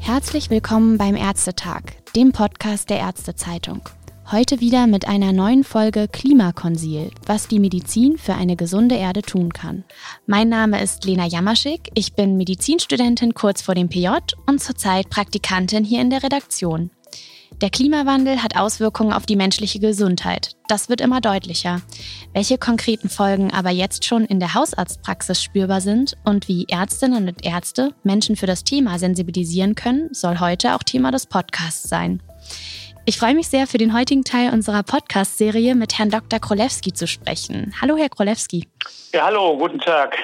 Herzlich willkommen beim Ärztetag, dem Podcast der Ärztezeitung. Heute wieder mit einer neuen Folge Klimakonsil, was die Medizin für eine gesunde Erde tun kann. Mein Name ist Lena Jamaschik, ich bin Medizinstudentin kurz vor dem PJ und zurzeit Praktikantin hier in der Redaktion. Der Klimawandel hat Auswirkungen auf die menschliche Gesundheit. Das wird immer deutlicher. Welche konkreten Folgen aber jetzt schon in der Hausarztpraxis spürbar sind und wie Ärztinnen und Ärzte Menschen für das Thema sensibilisieren können, soll heute auch Thema des Podcasts sein. Ich freue mich sehr, für den heutigen Teil unserer Podcast-Serie mit Herrn Dr. Krolewski zu sprechen. Hallo, Herr Krolewski. Ja, hallo, guten Tag.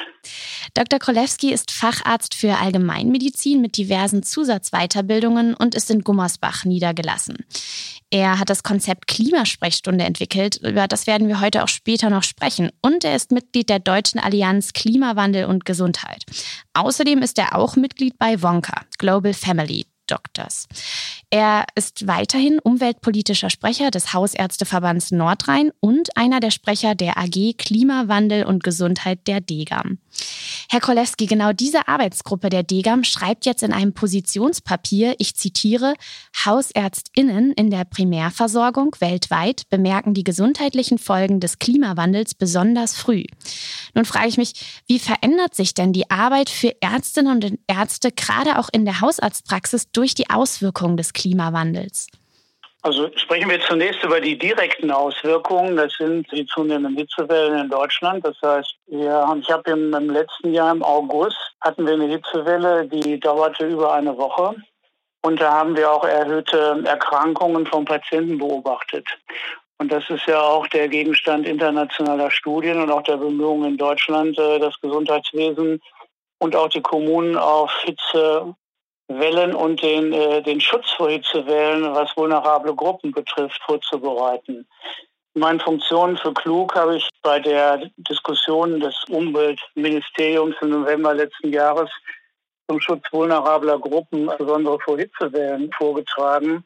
Dr. Krolewski ist Facharzt für Allgemeinmedizin mit diversen Zusatzweiterbildungen und ist in Gummersbach niedergelassen. Er hat das Konzept Klimasprechstunde entwickelt, über das werden wir heute auch später noch sprechen. Und er ist Mitglied der Deutschen Allianz Klimawandel und Gesundheit. Außerdem ist er auch Mitglied bei Wonka, Global Family, Doctors. Er ist weiterhin umweltpolitischer Sprecher des Hausärzteverbands Nordrhein und einer der Sprecher der AG Klimawandel und Gesundheit der DEGAM. Herr Kolewski, genau diese Arbeitsgruppe der DEGAM schreibt jetzt in einem Positionspapier, ich zitiere, Hausärztinnen in der Primärversorgung weltweit bemerken die gesundheitlichen Folgen des Klimawandels besonders früh. Nun frage ich mich, wie verändert sich denn die Arbeit für Ärztinnen und Ärzte gerade auch in der Hausarztpraxis durch die Auswirkungen des Klimawandels? Also sprechen wir zunächst über die direkten Auswirkungen. Das sind die zunehmenden Hitzewellen in Deutschland. Das heißt, wir ich habe im, im letzten Jahr im August hatten wir eine Hitzewelle, die dauerte über eine Woche. Und da haben wir auch erhöhte Erkrankungen von Patienten beobachtet. Und das ist ja auch der Gegenstand internationaler Studien und auch der Bemühungen in Deutschland, äh, das Gesundheitswesen und auch die Kommunen auf Hitze Wellen und den, äh, den Schutz vor Hitzewellen, was vulnerable Gruppen betrifft, vorzubereiten. Meine Funktionen für Klug habe ich bei der Diskussion des Umweltministeriums im November letzten Jahres zum Schutz vulnerabler Gruppen, insbesondere vor Hitzewellen, vorgetragen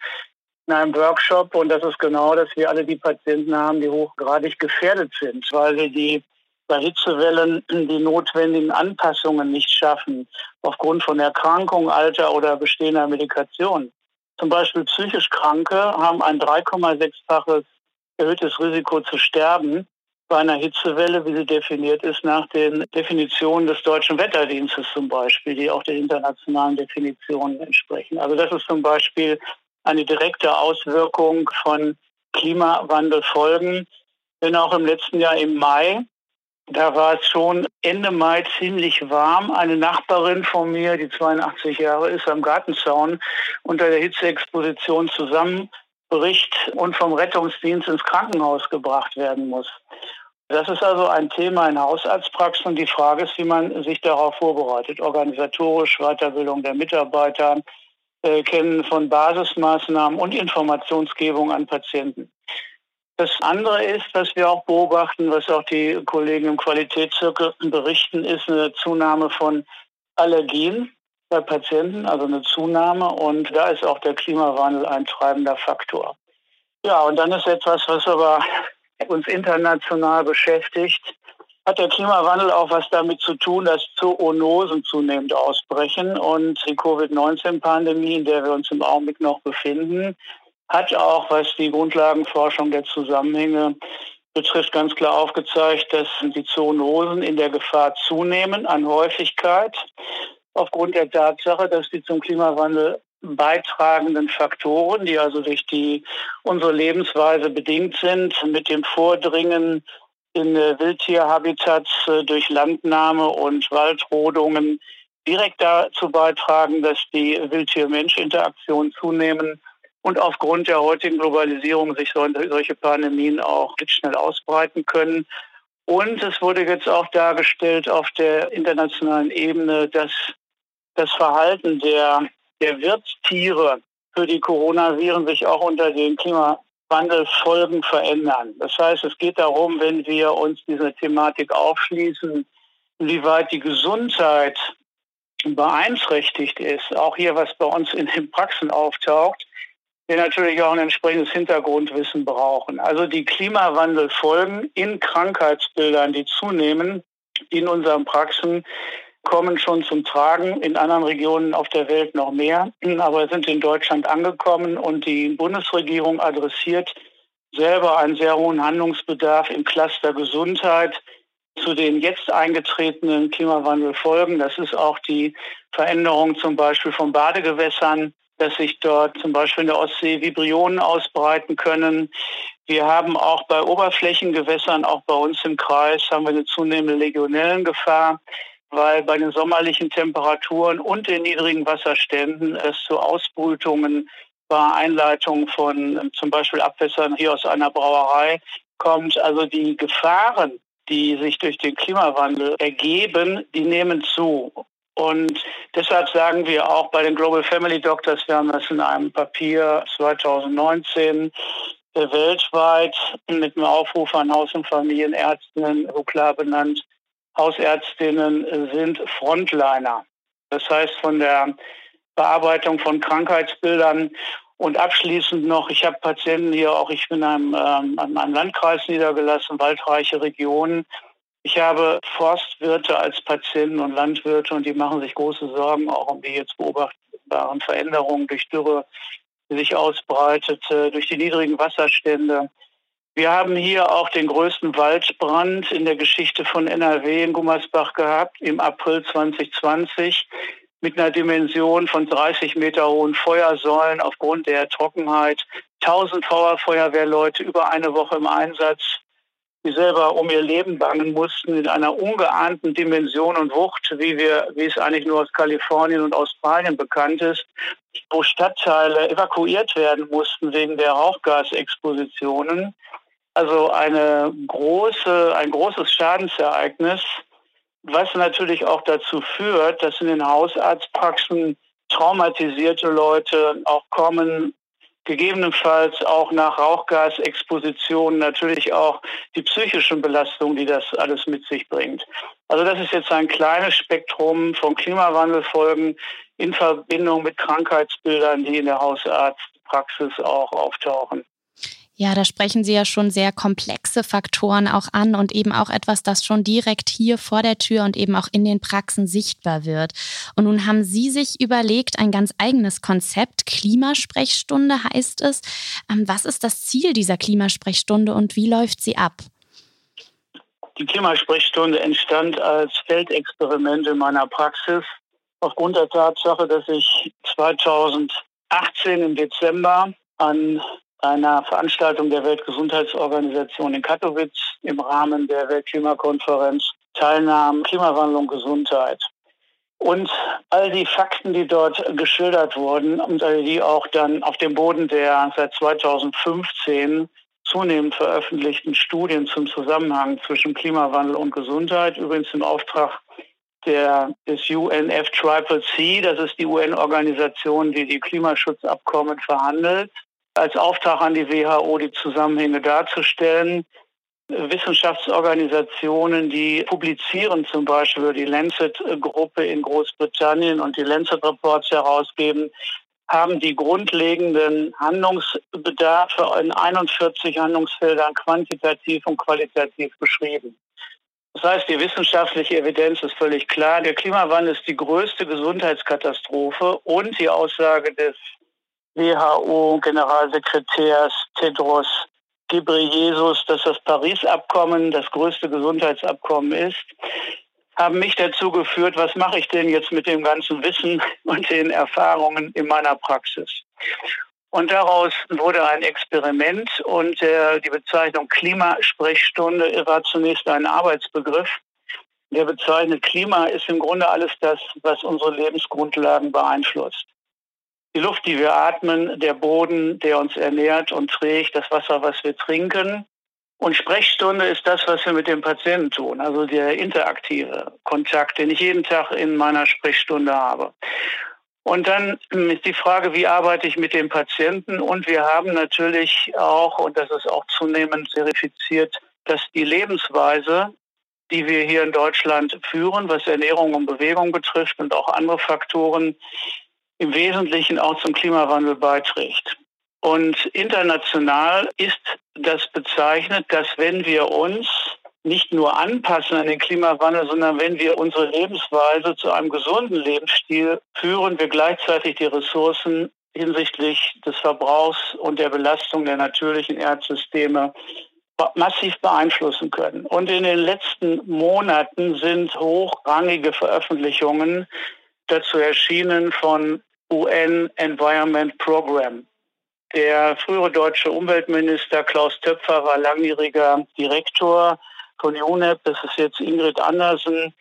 in einem Workshop. Und das ist genau, dass wir alle die Patienten haben, die hochgradig gefährdet sind, weil wir die bei Hitzewellen die notwendigen Anpassungen nicht schaffen, aufgrund von Erkrankung, Alter oder bestehender Medikation. Zum Beispiel psychisch Kranke haben ein 3,6-faches erhöhtes Risiko zu sterben bei einer Hitzewelle, wie sie definiert ist, nach den Definitionen des Deutschen Wetterdienstes zum Beispiel, die auch den internationalen Definitionen entsprechen. Also das ist zum Beispiel eine direkte Auswirkung von Klimawandelfolgen. Denn auch im letzten Jahr im Mai da war es schon Ende Mai ziemlich warm. Eine Nachbarin von mir, die 82 Jahre ist, am Gartenzaun unter der Hitzeexposition zusammenbricht und vom Rettungsdienst ins Krankenhaus gebracht werden muss. Das ist also ein Thema in Hausarztpraxen die Frage ist, wie man sich darauf vorbereitet. Organisatorisch, Weiterbildung der Mitarbeiter, äh, Kennen von Basismaßnahmen und Informationsgebung an Patienten. Das andere ist, was wir auch beobachten, was auch die Kollegen im Qualitätszirkel berichten, ist eine Zunahme von Allergien bei Patienten, also eine Zunahme. Und da ist auch der Klimawandel ein treibender Faktor. Ja, und dann ist etwas, was aber uns international beschäftigt, hat der Klimawandel auch was damit zu tun, dass Zoonosen zunehmend ausbrechen und die Covid-19-Pandemie, in der wir uns im Augenblick noch befinden, hat auch, was die Grundlagenforschung der Zusammenhänge betrifft, ganz klar aufgezeigt, dass die Zoonosen in der Gefahr zunehmen an Häufigkeit aufgrund der Tatsache, dass die zum Klimawandel beitragenden Faktoren, die also durch die unsere Lebensweise bedingt sind, mit dem Vordringen in Wildtierhabitats äh, durch Landnahme und Waldrodungen direkt dazu beitragen, dass die Wildtier-Mensch-Interaktion zunehmen und aufgrund der heutigen Globalisierung sich solche Pandemien auch schnell ausbreiten können. Und es wurde jetzt auch dargestellt auf der internationalen Ebene, dass das Verhalten der, der Wirtstiere für die Coronaviren sich auch unter den Klimawandelfolgen verändern. Das heißt, es geht darum, wenn wir uns diese Thematik aufschließen, inwieweit die Gesundheit beeinträchtigt ist, auch hier, was bei uns in den Praxen auftaucht, wir natürlich auch ein entsprechendes Hintergrundwissen brauchen. Also die Klimawandelfolgen in Krankheitsbildern, die zunehmen, in unseren Praxen, kommen schon zum Tragen, in anderen Regionen auf der Welt noch mehr, aber sind in Deutschland angekommen und die Bundesregierung adressiert selber einen sehr hohen Handlungsbedarf im Cluster Gesundheit zu den jetzt eingetretenen Klimawandelfolgen. Das ist auch die Veränderung zum Beispiel von Badegewässern, dass sich dort zum Beispiel in der Ostsee Vibrionen ausbreiten können. Wir haben auch bei Oberflächengewässern, auch bei uns im Kreis, haben wir eine zunehmende Legionellengefahr, weil bei den sommerlichen Temperaturen und den niedrigen Wasserständen es zu Ausbrütungen bei Einleitung von zum Beispiel Abwässern hier aus einer Brauerei kommt. Also die Gefahren, die sich durch den Klimawandel ergeben, die nehmen zu. Und deshalb sagen wir auch bei den Global Family Doctors, wir haben das in einem Papier 2019 äh, weltweit mit einem Aufruf an Haus- und Familienärztinnen so klar benannt, Hausärztinnen sind Frontliner. Das heißt, von der Bearbeitung von Krankheitsbildern und abschließend noch, ich habe Patienten hier auch, ich bin in einem, ähm, einem Landkreis niedergelassen, waldreiche Regionen. Ich habe Forstwirte als Patienten und Landwirte und die machen sich große Sorgen auch um die jetzt beobachtbaren Veränderungen durch Dürre, die sich ausbreitet, durch die niedrigen Wasserstände. Wir haben hier auch den größten Waldbrand in der Geschichte von NRW in Gummersbach gehabt im April 2020 mit einer Dimension von 30 Meter hohen Feuersäulen aufgrund der Trockenheit. 1000 Feuerwehrleute über eine Woche im Einsatz die selber um ihr Leben bangen mussten in einer ungeahnten Dimension und Wucht, wie wir, wie es eigentlich nur aus Kalifornien und Australien bekannt ist, wo Stadtteile evakuiert werden mussten wegen der Rauchgasexpositionen. Also eine große, ein großes Schadensereignis, was natürlich auch dazu führt, dass in den Hausarztpraxen traumatisierte Leute auch kommen, gegebenenfalls auch nach Rauchgasexposition natürlich auch die psychischen Belastungen, die das alles mit sich bringt. Also das ist jetzt ein kleines Spektrum von Klimawandelfolgen in Verbindung mit Krankheitsbildern, die in der Hausarztpraxis auch auftauchen. Ja, da sprechen Sie ja schon sehr komplexe Faktoren auch an und eben auch etwas, das schon direkt hier vor der Tür und eben auch in den Praxen sichtbar wird. Und nun haben Sie sich überlegt, ein ganz eigenes Konzept, Klimasprechstunde heißt es. Ähm, was ist das Ziel dieser Klimasprechstunde und wie läuft sie ab? Die Klimasprechstunde entstand als Feldexperiment in meiner Praxis aufgrund der Tatsache, dass ich 2018 im Dezember an einer Veranstaltung der Weltgesundheitsorganisation in Katowice im Rahmen der Weltklimakonferenz teilnahm, Klimawandel und Gesundheit. Und all die Fakten, die dort geschildert wurden und die auch dann auf dem Boden der seit 2015 zunehmend veröffentlichten Studien zum Zusammenhang zwischen Klimawandel und Gesundheit, übrigens im Auftrag der, des UNFCCC, das ist die UN-Organisation, die die Klimaschutzabkommen verhandelt, als Auftrag an die WHO, die Zusammenhänge darzustellen. Wissenschaftsorganisationen, die publizieren zum Beispiel die Lancet-Gruppe in Großbritannien und die Lancet-Reports herausgeben, haben die grundlegenden Handlungsbedarfe in 41 Handlungsfeldern quantitativ und qualitativ beschrieben. Das heißt, die wissenschaftliche Evidenz ist völlig klar. Der Klimawandel ist die größte Gesundheitskatastrophe und die Aussage des WHO-Generalsekretärs Tedros Ghebreyesus, dass das Paris-Abkommen das größte Gesundheitsabkommen ist, haben mich dazu geführt, was mache ich denn jetzt mit dem ganzen Wissen und den Erfahrungen in meiner Praxis. Und daraus wurde ein Experiment und äh, die Bezeichnung Klimasprechstunde war zunächst ein Arbeitsbegriff. Der bezeichnet Klima ist im Grunde alles das, was unsere Lebensgrundlagen beeinflusst die Luft, die wir atmen, der Boden, der uns ernährt und trägt, das Wasser, was wir trinken. Und Sprechstunde ist das, was wir mit dem Patienten tun, also der interaktive Kontakt, den ich jeden Tag in meiner Sprechstunde habe. Und dann ist die Frage, wie arbeite ich mit dem Patienten? Und wir haben natürlich auch, und das ist auch zunehmend verifiziert, dass die Lebensweise, die wir hier in Deutschland führen, was Ernährung und Bewegung betrifft und auch andere Faktoren, im Wesentlichen auch zum Klimawandel beiträgt. Und international ist das bezeichnet, dass wenn wir uns nicht nur anpassen an den Klimawandel, sondern wenn wir unsere Lebensweise zu einem gesunden Lebensstil führen, wir gleichzeitig die Ressourcen hinsichtlich des Verbrauchs und der Belastung der natürlichen Erdsysteme massiv beeinflussen können. Und in den letzten Monaten sind hochrangige Veröffentlichungen dazu erschienen von UN Environment Program. Der frühere deutsche Umweltminister Klaus Töpfer war langjähriger Direktor von UNEP, das ist jetzt Ingrid Andersen.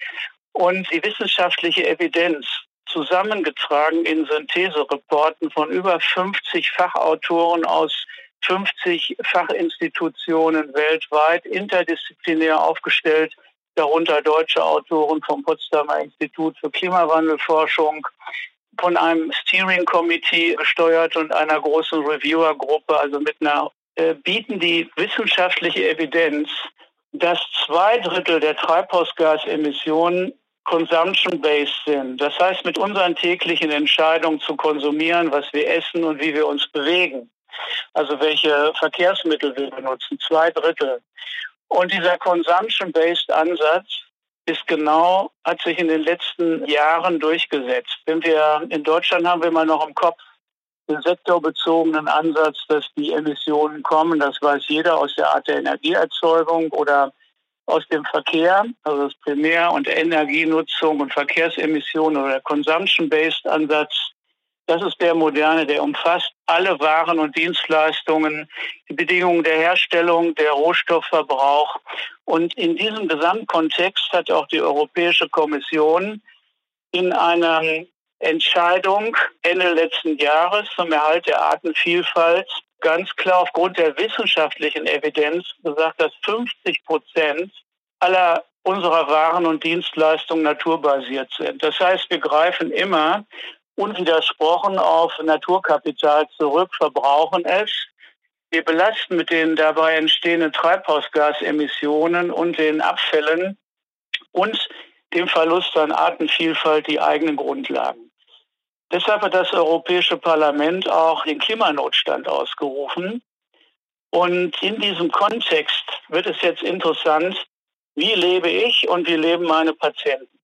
Und die wissenschaftliche Evidenz zusammengetragen in Synthesereporten von über 50 Fachautoren aus 50 Fachinstitutionen weltweit, interdisziplinär aufgestellt, darunter deutsche Autoren vom Potsdamer Institut für Klimawandelforschung, von einem Steering Committee gesteuert und einer großen Reviewer-Gruppe, also mit einer, äh, bieten die wissenschaftliche Evidenz, dass zwei Drittel der Treibhausgasemissionen consumption-based sind. Das heißt, mit unseren täglichen Entscheidungen zu konsumieren, was wir essen und wie wir uns bewegen. Also welche Verkehrsmittel wir benutzen. Zwei Drittel. Und dieser consumption-based Ansatz ist genau, hat sich in den letzten Jahren durchgesetzt. Wenn wir in Deutschland haben wir mal noch im Kopf den sektorbezogenen Ansatz, dass die Emissionen kommen. Das weiß jeder aus der Art der Energieerzeugung oder aus dem Verkehr, also das Primär- und Energienutzung und Verkehrsemissionen oder der Consumption-Based Ansatz. Das ist der moderne, der umfasst alle Waren und Dienstleistungen, die Bedingungen der Herstellung, der Rohstoffverbrauch. Und in diesem Gesamtkontext hat auch die Europäische Kommission in einer Entscheidung Ende letzten Jahres zum Erhalt der Artenvielfalt ganz klar aufgrund der wissenschaftlichen Evidenz gesagt, dass 50 Prozent aller unserer Waren und Dienstleistungen naturbasiert sind. Das heißt, wir greifen immer unwidersprochen auf Naturkapital zurück, verbrauchen es. Wir belasten mit den dabei entstehenden Treibhausgasemissionen und den Abfällen und dem Verlust an Artenvielfalt die eigenen Grundlagen. Deshalb hat das Europäische Parlament auch den Klimanotstand ausgerufen. Und in diesem Kontext wird es jetzt interessant, wie lebe ich und wie leben meine Patienten.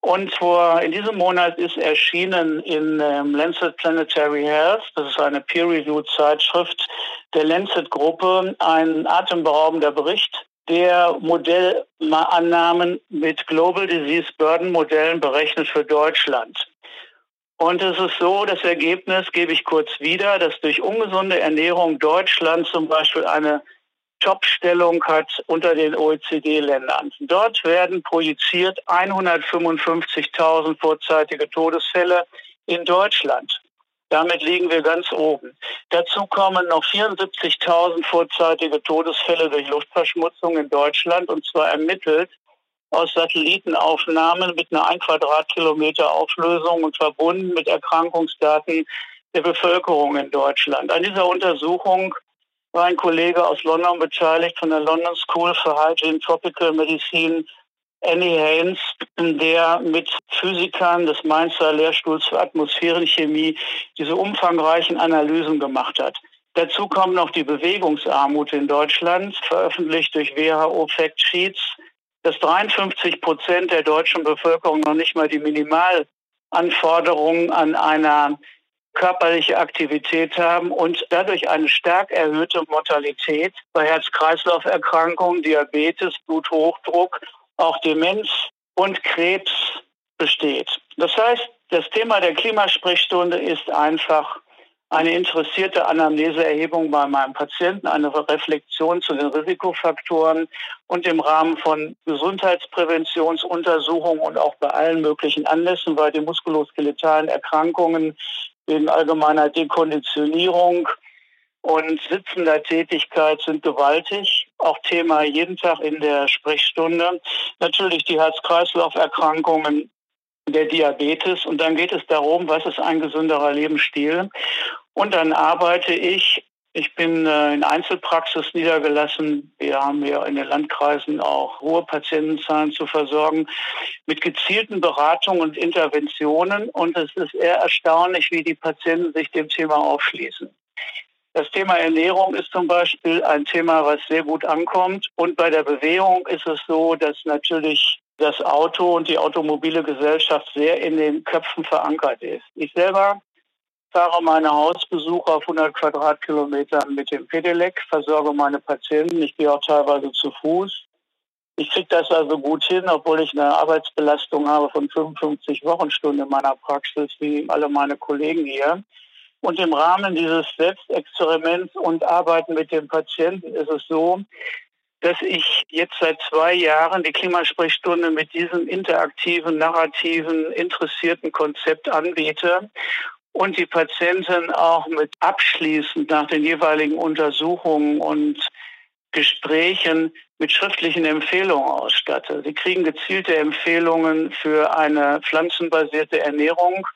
Und vor, in diesem Monat ist erschienen in ähm, Lancet Planetary Health, das ist eine peer-reviewed Zeitschrift der Lancet-Gruppe, ein atemberaubender Bericht, der Modellannahmen mit Global Disease Burden Modellen berechnet für Deutschland. Und es ist so, das Ergebnis gebe ich kurz wieder, dass durch ungesunde Ernährung Deutschland zum Beispiel eine Top-Stellung hat unter den OECD-Ländern. Dort werden projiziert 155.000 vorzeitige Todesfälle in Deutschland. Damit liegen wir ganz oben. Dazu kommen noch 74.000 vorzeitige Todesfälle durch Luftverschmutzung in Deutschland und zwar ermittelt aus Satellitenaufnahmen mit einer 1 Quadratkilometer Auflösung und verbunden mit Erkrankungsdaten der Bevölkerung in Deutschland. An dieser Untersuchung war ein Kollege aus London beteiligt von der London School for Hygiene Tropical Medicine, Annie Haynes, der mit Physikern des Mainzer Lehrstuhls für Atmosphärenchemie diese umfangreichen Analysen gemacht hat. Dazu kommt noch die Bewegungsarmut in Deutschland, veröffentlicht durch WHO Fact Sheets, dass 53 Prozent der deutschen Bevölkerung noch nicht mal die Minimalanforderungen an einer körperliche Aktivität haben und dadurch eine stark erhöhte Mortalität bei Herz-Kreislauf-Erkrankungen, Diabetes, Bluthochdruck, auch Demenz und Krebs besteht. Das heißt, das Thema der Klimasprechstunde ist einfach eine interessierte Anamneseerhebung bei meinem Patienten, eine Reflexion zu den Risikofaktoren und im Rahmen von Gesundheitspräventionsuntersuchungen und auch bei allen möglichen Anlässen, bei den muskuloskeletalen Erkrankungen wegen allgemeiner Dekonditionierung und sitzender Tätigkeit sind gewaltig. Auch Thema jeden Tag in der Sprechstunde. Natürlich die Herz-Kreislauf-Erkrankungen, der Diabetes. Und dann geht es darum, was ist ein gesünderer Lebensstil. Und dann arbeite ich ich bin äh, in Einzelpraxis niedergelassen. Wir haben ja in den Landkreisen auch hohe Patientenzahlen zu versorgen mit gezielten Beratungen und Interventionen. Und es ist eher erstaunlich, wie die Patienten sich dem Thema aufschließen. Das Thema Ernährung ist zum Beispiel ein Thema, was sehr gut ankommt. Und bei der Bewegung ist es so, dass natürlich das Auto und die automobile Gesellschaft sehr in den Köpfen verankert ist. Ich selber fahre meine Hausbesucher auf 100 Quadratkilometern mit dem Pedelec, versorge meine Patienten. Ich gehe auch teilweise zu Fuß. Ich kriege das also gut hin, obwohl ich eine Arbeitsbelastung habe von 55 Wochenstunden in meiner Praxis, wie alle meine Kollegen hier. Und im Rahmen dieses Selbstexperiments und Arbeiten mit dem Patienten ist es so, dass ich jetzt seit zwei Jahren die Klimasprechstunde mit diesem interaktiven, narrativen, interessierten Konzept anbiete und die Patienten auch mit abschließend nach den jeweiligen Untersuchungen und Gesprächen mit schriftlichen Empfehlungen ausstatte. Sie kriegen gezielte Empfehlungen für eine pflanzenbasierte Ernährung.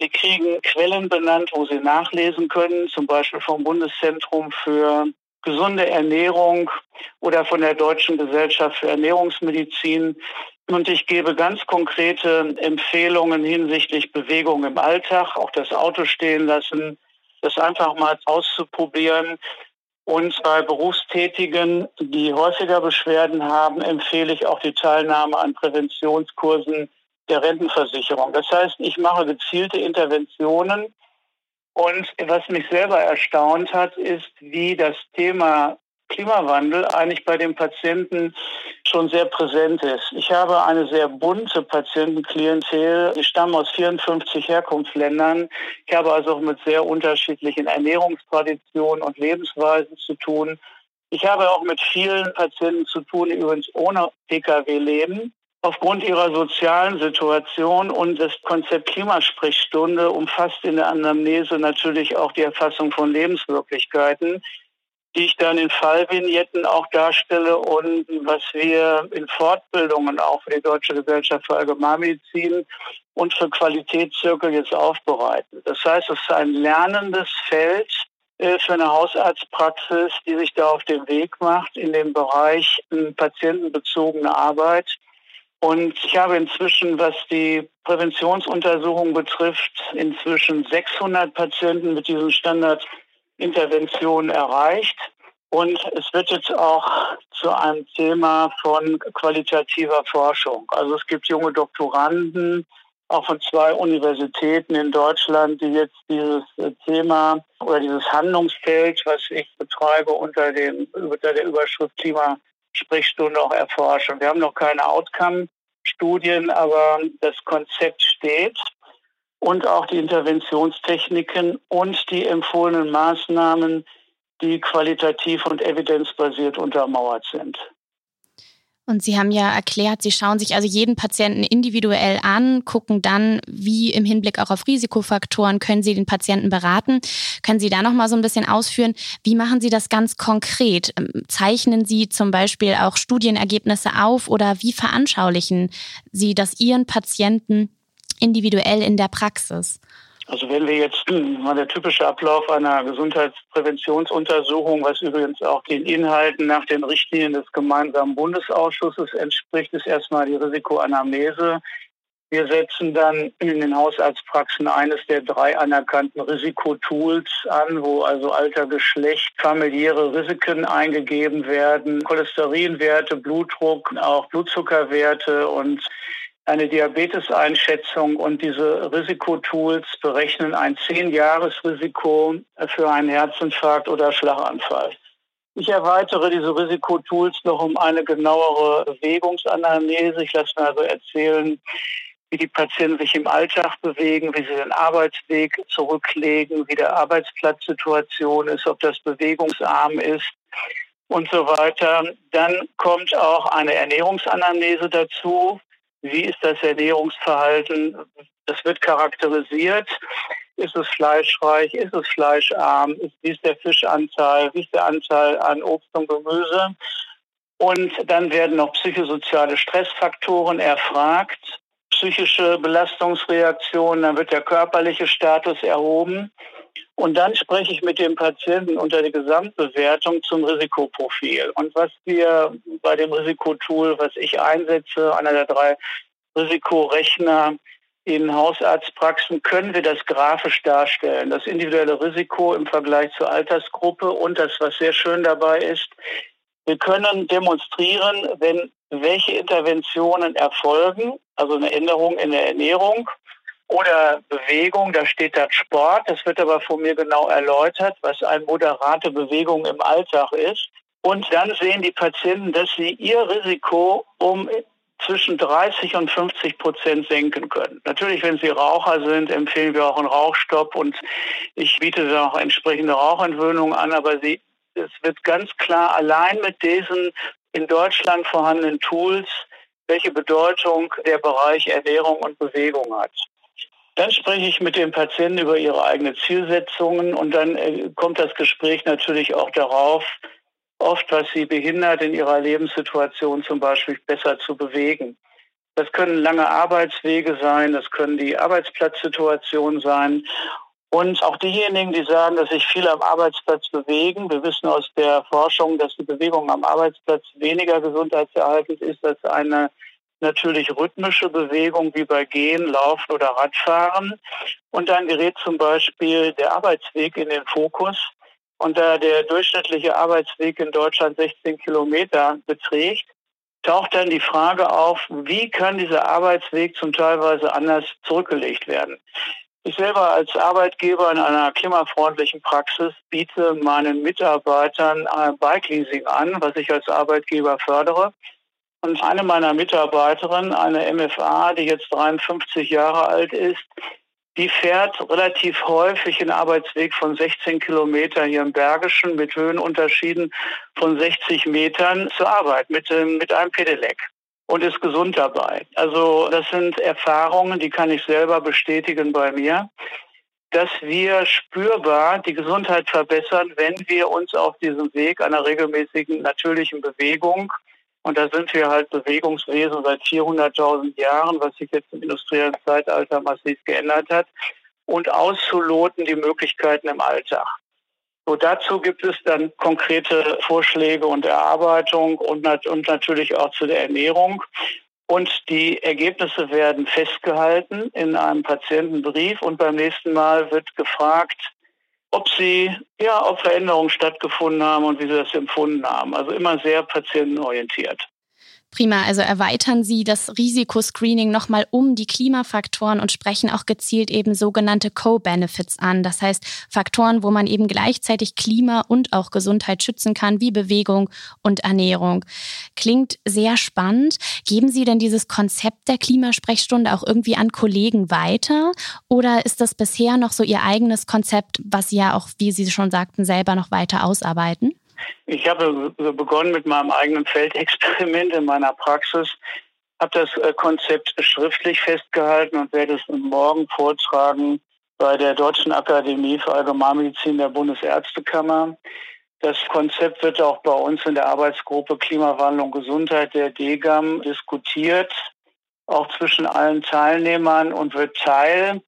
Sie kriegen Quellen benannt, wo sie nachlesen können, zum Beispiel vom Bundeszentrum für gesunde Ernährung oder von der Deutschen Gesellschaft für Ernährungsmedizin. Und ich gebe ganz konkrete Empfehlungen hinsichtlich Bewegung im Alltag, auch das Auto stehen lassen, das einfach mal auszuprobieren. Und bei Berufstätigen, die häufiger Beschwerden haben, empfehle ich auch die Teilnahme an Präventionskursen der Rentenversicherung. Das heißt, ich mache gezielte Interventionen. Und was mich selber erstaunt hat, ist, wie das Thema Klimawandel eigentlich bei den Patienten schon sehr präsent ist. Ich habe eine sehr bunte Patientenklientel. Ich stamme aus 54 Herkunftsländern. Ich habe also auch mit sehr unterschiedlichen Ernährungstraditionen und Lebensweisen zu tun. Ich habe auch mit vielen Patienten zu tun, die übrigens ohne Pkw leben. Aufgrund ihrer sozialen Situation und das Konzept Klimasprechstunde umfasst in der Anamnese natürlich auch die Erfassung von Lebenswirklichkeiten die ich dann in Fallvignetten auch darstelle und was wir in Fortbildungen auch für die Deutsche Gesellschaft für Allgemeinmedizin und für Qualitätszirkel jetzt aufbereiten. Das heißt, es ist ein lernendes Feld äh, für eine Hausarztpraxis, die sich da auf den Weg macht in dem Bereich äh, patientenbezogene Arbeit. Und ich habe inzwischen, was die Präventionsuntersuchung betrifft, inzwischen 600 Patienten mit diesem Standard Intervention erreicht. Und es wird jetzt auch zu einem Thema von qualitativer Forschung. Also es gibt junge Doktoranden, auch von zwei Universitäten in Deutschland, die jetzt dieses Thema oder dieses Handlungsfeld, was ich betreibe, unter, dem, unter der Überschrift Klimasprechstunde auch erforschen. Wir haben noch keine Outcome-Studien, aber das Konzept steht und auch die Interventionstechniken und die empfohlenen Maßnahmen, die qualitativ und evidenzbasiert untermauert sind. Und Sie haben ja erklärt, Sie schauen sich also jeden Patienten individuell an, gucken dann, wie im Hinblick auch auf Risikofaktoren können Sie den Patienten beraten. Können Sie da noch mal so ein bisschen ausführen? Wie machen Sie das ganz konkret? Ähm, zeichnen Sie zum Beispiel auch Studienergebnisse auf oder wie veranschaulichen Sie das Ihren Patienten individuell in der Praxis? Also wenn wir jetzt mal der typische Ablauf einer Gesundheitspräventionsuntersuchung, was übrigens auch den Inhalten nach den Richtlinien des gemeinsamen Bundesausschusses entspricht, ist erstmal die Risikoanamnese. Wir setzen dann in den Hausarztpraxen eines der drei anerkannten Risikotools an, wo also Alter, Geschlecht, familiäre Risiken eingegeben werden, Cholesterinwerte, Blutdruck, auch Blutzuckerwerte und eine Diabeteseinschätzung und diese Risikotools berechnen ein Zehn-Jahres-Risiko für einen Herzinfarkt oder Schlaganfall. Ich erweitere diese Risikotools noch um eine genauere Bewegungsanalyse. Ich lasse mir also erzählen, wie die Patienten sich im Alltag bewegen, wie sie den Arbeitsweg zurücklegen, wie der Arbeitsplatzsituation ist, ob das bewegungsarm ist und so weiter. Dann kommt auch eine Ernährungsanalyse dazu. Wie ist das Ernährungsverhalten? Das wird charakterisiert. Ist es fleischreich? Ist es fleischarm? Wie ist der Fischanteil? Wie ist der Anteil an Obst und Gemüse? Und dann werden noch psychosoziale Stressfaktoren erfragt, psychische Belastungsreaktionen, dann wird der körperliche Status erhoben. Und dann spreche ich mit dem Patienten unter der Gesamtbewertung zum Risikoprofil. Und was wir bei dem Risikotool, was ich einsetze, einer der drei Risikorechner, in Hausarztpraxen können wir das grafisch darstellen. Das individuelle Risiko im Vergleich zur Altersgruppe und das, was sehr schön dabei ist, wir können demonstrieren, wenn welche Interventionen erfolgen, also eine Änderung in der Ernährung oder Bewegung, da steht dann Sport, das wird aber von mir genau erläutert, was eine moderate Bewegung im Alltag ist. Und dann sehen die Patienten, dass sie ihr Risiko um zwischen 30 und 50 Prozent senken können. Natürlich, wenn Sie Raucher sind, empfehlen wir auch einen Rauchstopp und ich biete dann auch entsprechende Rauchentwöhnung an, aber Sie es wird ganz klar allein mit diesen in Deutschland vorhandenen Tools, welche Bedeutung der Bereich Ernährung und Bewegung hat. Dann spreche ich mit den Patienten über ihre eigenen Zielsetzungen und dann äh, kommt das Gespräch natürlich auch darauf, oft was sie behindert in ihrer Lebenssituation zum Beispiel besser zu bewegen. Das können lange Arbeitswege sein, das können die Arbeitsplatzsituationen sein und auch diejenigen, die sagen, dass sich viel am Arbeitsplatz bewegen. Wir wissen aus der Forschung, dass die Bewegung am Arbeitsplatz weniger gesundheitserhaltend ist als eine natürlich rhythmische Bewegung wie bei Gehen, Laufen oder Radfahren. Und dann gerät zum Beispiel der Arbeitsweg in den Fokus. Und da der durchschnittliche Arbeitsweg in Deutschland 16 Kilometer beträgt, taucht dann die Frage auf, wie kann dieser Arbeitsweg zum teilweise anders zurückgelegt werden. Ich selber als Arbeitgeber in einer klimafreundlichen Praxis biete meinen Mitarbeitern ein Bike-Leasing an, was ich als Arbeitgeber fördere. Und eine meiner Mitarbeiterinnen, eine MFA, die jetzt 53 Jahre alt ist, die fährt relativ häufig einen Arbeitsweg von 16 Kilometern hier im Bergischen mit Höhenunterschieden von 60 Metern zur Arbeit mit, mit einem Pedelec und ist gesund dabei. Also das sind Erfahrungen, die kann ich selber bestätigen bei mir, dass wir spürbar die Gesundheit verbessern, wenn wir uns auf diesem Weg einer regelmäßigen natürlichen Bewegung und da sind wir halt Bewegungswesen seit 400.000 Jahren, was sich jetzt im industriellen Zeitalter massiv geändert hat, und auszuloten die Möglichkeiten im Alltag. So, dazu gibt es dann konkrete Vorschläge und Erarbeitung und, und natürlich auch zu der Ernährung. Und die Ergebnisse werden festgehalten in einem Patientenbrief und beim nächsten Mal wird gefragt, ob sie, ja, ob Veränderungen stattgefunden haben und wie sie das empfunden haben. Also immer sehr patientenorientiert. Prima, also erweitern Sie das Risikoscreening nochmal um die Klimafaktoren und sprechen auch gezielt eben sogenannte Co-Benefits an. Das heißt Faktoren, wo man eben gleichzeitig Klima und auch Gesundheit schützen kann, wie Bewegung und Ernährung. Klingt sehr spannend. Geben Sie denn dieses Konzept der Klimasprechstunde auch irgendwie an Kollegen weiter? Oder ist das bisher noch so Ihr eigenes Konzept, was Sie ja auch, wie Sie schon sagten, selber noch weiter ausarbeiten? Ich habe begonnen mit meinem eigenen Feldexperiment in meiner Praxis, habe das äh, Konzept schriftlich festgehalten und werde es morgen vortragen bei der Deutschen Akademie für Allgemeinmedizin der Bundesärztekammer. Das Konzept wird auch bei uns in der Arbeitsgruppe Klimawandlung Gesundheit der DGAM diskutiert, auch zwischen allen Teilnehmern und wird Teil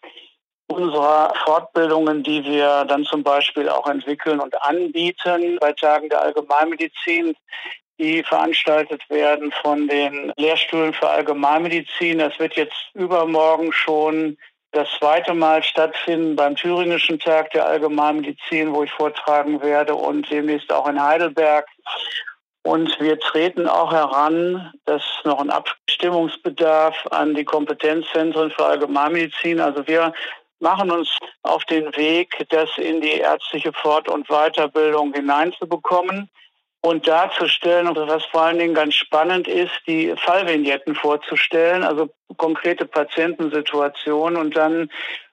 unserer Fortbildungen, die wir dann zum Beispiel auch entwickeln und anbieten bei Tagen der Allgemeinmedizin, die veranstaltet werden von den Lehrstühlen für Allgemeinmedizin. Das wird jetzt übermorgen schon das zweite Mal stattfinden beim Thüringischen Tag der Allgemeinmedizin, wo ich vortragen werde und demnächst auch in Heidelberg. Und wir treten auch heran, dass noch ein Abstimmungsbedarf an die Kompetenzzentren für Allgemeinmedizin. Also wir machen uns auf den Weg, das in die ärztliche Fort- und Weiterbildung hineinzubekommen und darzustellen, was vor allen Dingen ganz spannend ist, die Fallvignetten vorzustellen, also konkrete Patientensituationen und dann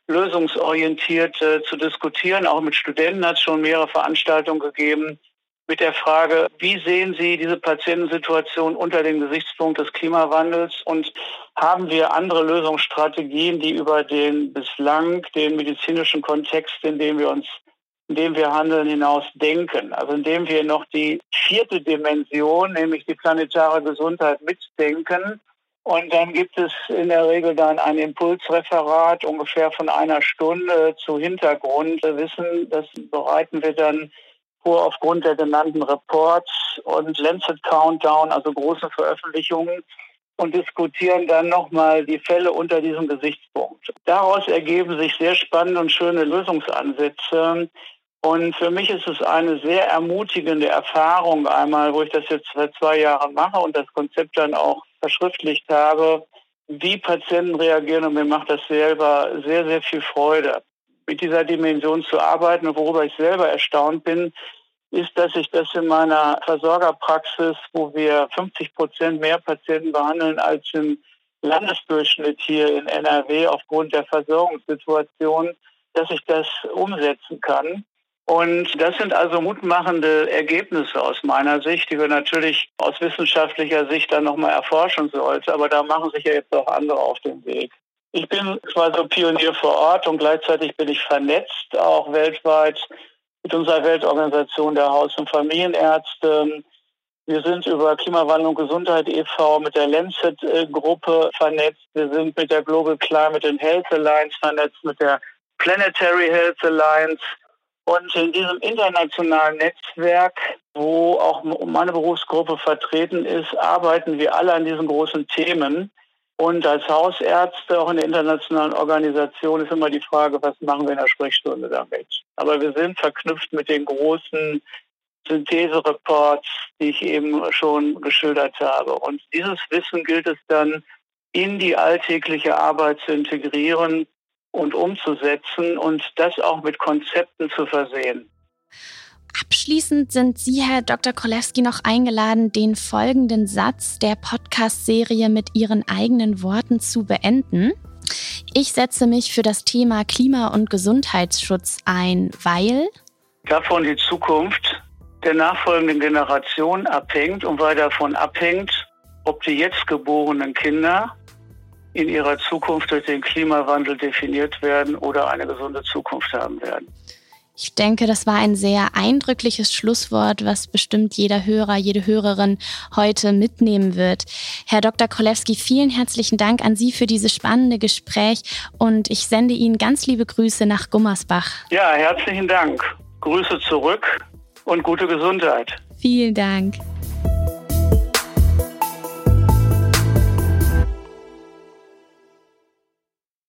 lösungsorientiert äh, zu diskutieren. Auch mit Studenten hat es schon mehrere Veranstaltungen gegeben, mit der Frage, wie sehen Sie diese Patientensituation unter dem Gesichtspunkt des Klimawandels und haben wir andere Lösungsstrategien, die über den bislang den medizinischen Kontext, in dem wir uns in dem wir handeln, hinaus denken. Also indem wir noch die vierte Dimension, nämlich die planetare Gesundheit mitdenken. Und dann gibt es in der Regel dann ein Impulsreferat ungefähr von einer Stunde zu Hintergrundwissen. Das bereiten wir dann vor aufgrund der genannten Reports und Lancet Countdown, also große Veröffentlichungen. und diskutieren dann nochmal die Fälle unter diesem Gesichtspunkt. Daraus ergeben sich sehr spannende und schöne Lösungsansätze. Und für mich ist es eine sehr ermutigende Erfahrung einmal, wo ich das jetzt seit zwei Jahren mache und das Konzept dann auch verschriftlicht habe, wie Patienten reagieren und mir macht das selber sehr, sehr viel Freude, mit dieser Dimension zu arbeiten und worüber ich selber erstaunt bin, ist, dass ich das in meiner Versorgerpraxis, wo wir 50 Prozent mehr Patienten behandeln als im Landesdurchschnitt hier in NRW aufgrund der Versorgungssituation, dass ich das umsetzen kann. Und das sind also mutmachende Ergebnisse aus meiner Sicht, die wir natürlich aus wissenschaftlicher Sicht dann nochmal erforschen sollten. Aber da machen sich ja jetzt auch andere auf den Weg. Ich bin zwar so Pionier vor Ort und gleichzeitig bin ich vernetzt, auch weltweit mit unserer Weltorganisation der Haus- und Familienärzte. Wir sind über Klimawandel und Gesundheit e.V. mit der Lancet-Gruppe vernetzt. Wir sind mit der Global Climate and Health Alliance vernetzt, mit der Planetary Health Alliance. Und in diesem internationalen Netzwerk, wo auch meine Berufsgruppe vertreten ist, arbeiten wir alle an diesen großen Themen. Und als Hausärzte, auch in der internationalen Organisation, ist immer die Frage, was machen wir in der Sprechstunde damit? Aber wir sind verknüpft mit den großen Synthesereports, die ich eben schon geschildert habe. Und dieses Wissen gilt es dann in die alltägliche Arbeit zu integrieren und umzusetzen und das auch mit Konzepten zu versehen. Abschließend sind Sie, Herr Dr. Kolewski, noch eingeladen, den folgenden Satz der Podcast-Serie mit Ihren eigenen Worten zu beenden. Ich setze mich für das Thema Klima- und Gesundheitsschutz ein, weil davon die Zukunft der nachfolgenden Generation abhängt und weil davon abhängt, ob die jetzt geborenen Kinder in ihrer Zukunft durch den Klimawandel definiert werden oder eine gesunde Zukunft haben werden. Ich denke, das war ein sehr eindrückliches Schlusswort, was bestimmt jeder Hörer, jede Hörerin heute mitnehmen wird. Herr Dr. Kolewski, vielen herzlichen Dank an Sie für dieses spannende Gespräch und ich sende Ihnen ganz liebe Grüße nach Gummersbach. Ja, herzlichen Dank. Grüße zurück und gute Gesundheit. Vielen Dank.